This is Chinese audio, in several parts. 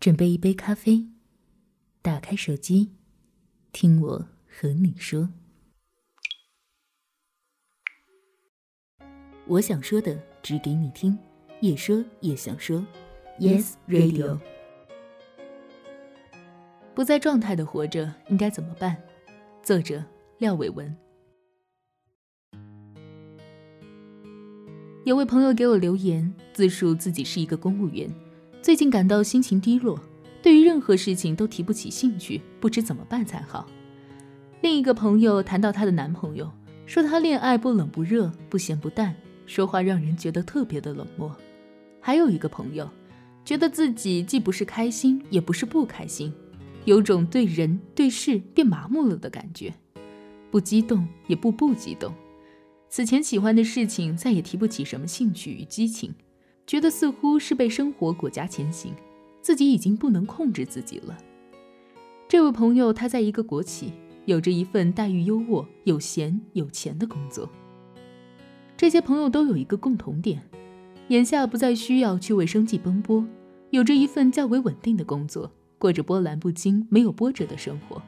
准备一杯咖啡，打开手机，听我和你说。我想说的，只给你听，也说也想说。Yes Radio。不在状态的活着应该怎么办？作者：廖伟文。有位朋友给我留言，自述自己是一个公务员。最近感到心情低落，对于任何事情都提不起兴趣，不知怎么办才好。另一个朋友谈到她的男朋友，说他恋爱不冷不热，不咸不淡，说话让人觉得特别的冷漠。还有一个朋友，觉得自己既不是开心，也不是不开心，有种对人对事变麻木了的感觉，不激动也不不激动，此前喜欢的事情再也提不起什么兴趣与激情。觉得似乎是被生活裹挟前行，自己已经不能控制自己了。这位朋友他在一个国企，有着一份待遇优渥、有闲有钱的工作。这些朋友都有一个共同点，眼下不再需要去为生计奔波，有着一份较为稳定的工作，过着波澜不惊、没有波折的生活。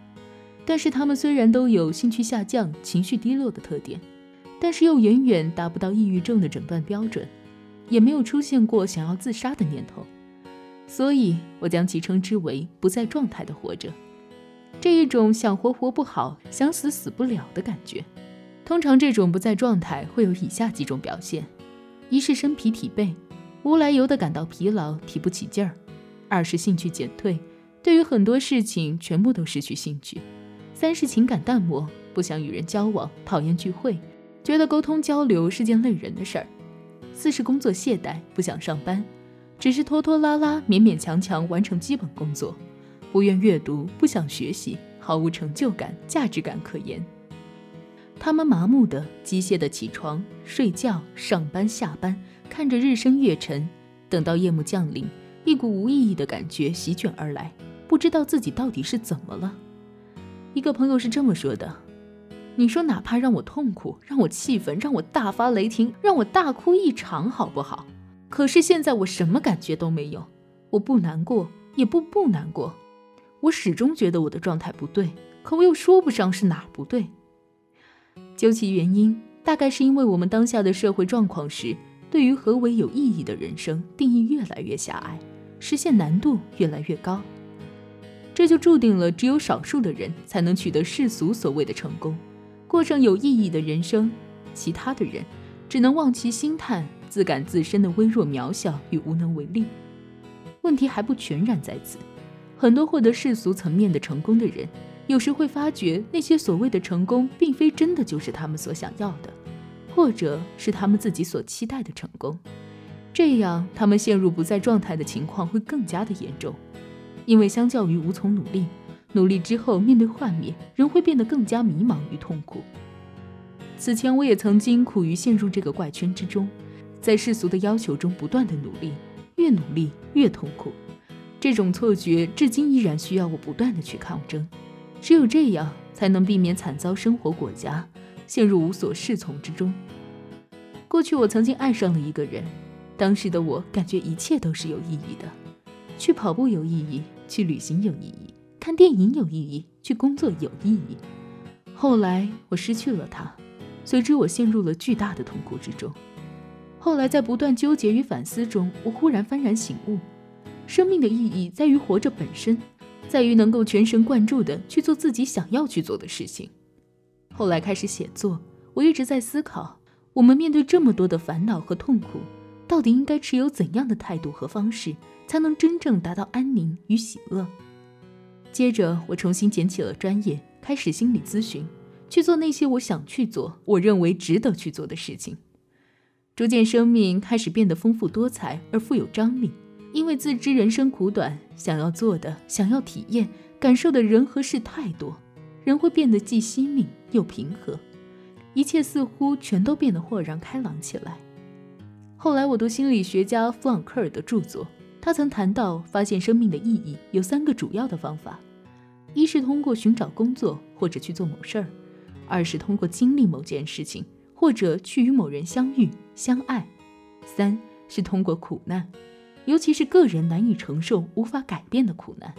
但是他们虽然都有兴趣下降、情绪低落的特点，但是又远远达不到抑郁症的诊断标准。也没有出现过想要自杀的念头，所以我将其称之为不在状态的活着。这一种想活活不好，想死死不了的感觉。通常这种不在状态会有以下几种表现：一是身疲体惫，无来由的感到疲劳，提不起劲儿；二是兴趣减退，对于很多事情全部都失去兴趣；三是情感淡漠，不想与人交往，讨厌聚会，觉得沟通交流是件累人的事儿。四是工作懈怠，不想上班，只是拖拖拉拉、勉勉强强完成基本工作，不愿阅读，不想学习，毫无成就感、价值感可言。他们麻木的、机械的起床、睡觉、上班、下班，看着日升月沉，等到夜幕降临，一股无意义的感觉席卷而来，不知道自己到底是怎么了。一个朋友是这么说的。你说，哪怕让我痛苦，让我气愤，让我大发雷霆，让我大哭一场，好不好？可是现在我什么感觉都没有，我不难过，也不不难过，我始终觉得我的状态不对，可我又说不上是哪儿不对。究其原因，大概是因为我们当下的社会状况时，对于何为有意义的人生定义越来越狭隘，实现难度越来越高，这就注定了只有少数的人才能取得世俗所谓的成功。过上有意义的人生，其他的人只能望其兴叹，自感自身的微弱渺小与无能为力。问题还不全然在此，很多获得世俗层面的成功的人，有时会发觉那些所谓的成功，并非真的就是他们所想要的，或者是他们自己所期待的成功。这样，他们陷入不在状态的情况会更加的严重，因为相较于无从努力。努力之后，面对幻灭，人会变得更加迷茫与痛苦。此前我也曾经苦于陷入这个怪圈之中，在世俗的要求中不断的努力，越努力越痛苦。这种错觉至今依然需要我不断的去抗争，只有这样才能避免惨遭生活裹挟，陷入无所适从之中。过去我曾经爱上了一个人，当时的我感觉一切都是有意义的，去跑步有意义，去旅行有意义。看电影有意义，去工作有意义。后来我失去了他，随之我陷入了巨大的痛苦之中。后来在不断纠结与反思中，我忽然幡然醒悟：生命的意义在于活着本身，在于能够全神贯注地去做自己想要去做的事情。后来开始写作，我一直在思考：我们面对这么多的烦恼和痛苦，到底应该持有怎样的态度和方式，才能真正达到安宁与喜乐？接着，我重新捡起了专业，开始心理咨询，去做那些我想去做、我认为值得去做的事情。逐渐，生命开始变得丰富多彩而富有张力。因为自知人生苦短，想要做的、想要体验、感受的人和事太多，人会变得既惜命又平和，一切似乎全都变得豁然开朗起来。后来，我读心理学家弗朗克尔的著作。他曾谈到，发现生命的意义有三个主要的方法：一是通过寻找工作或者去做某事儿；二是通过经历某件事情或者去与某人相遇相爱；三是通过苦难。尤其是个人难以承受、无法改变的苦难。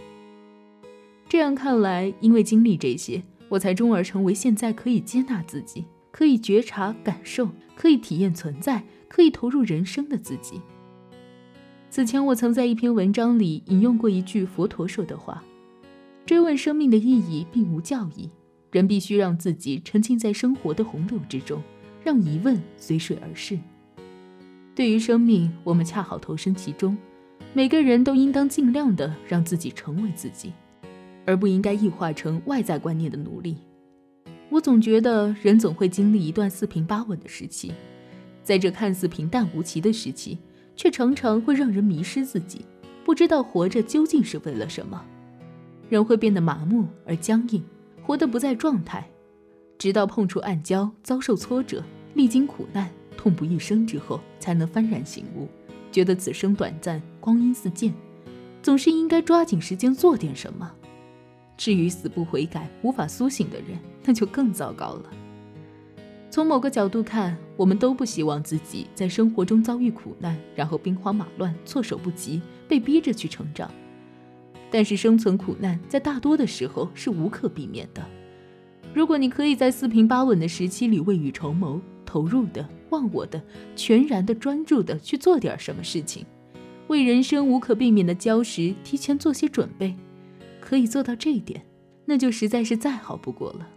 这样看来，因为经历这些，我才终而成为现在可以接纳自己、可以觉察、感受、可以体验存在、可以投入人生的自己。此前，我曾在一篇文章里引用过一句佛陀说的话：“追问生命的意义并无教义，人必须让自己沉浸在生活的洪流之中，让疑问随水而逝。”对于生命，我们恰好投身其中，每个人都应当尽量的让自己成为自己，而不应该异化成外在观念的奴隶。我总觉得人总会经历一段四平八稳的时期，在这看似平淡无奇的时期，却常常会让人迷失自己，不知道活着究竟是为了什么。人会变得麻木而僵硬，活得不在状态，直到碰触暗礁，遭受挫折，历经苦难。痛不欲生之后，才能幡然醒悟，觉得此生短暂，光阴似箭，总是应该抓紧时间做点什么。至于死不悔改、无法苏醒的人，那就更糟糕了。从某个角度看，我们都不希望自己在生活中遭遇苦难，然后兵荒马乱、措手不及，被逼着去成长。但是生存苦难在大多的时候是无可避免的。如果你可以在四平八稳的时期里未雨绸缪，投入的。忘我的，全然的专注的去做点什么事情，为人生无可避免的礁石提前做些准备，可以做到这一点，那就实在是再好不过了。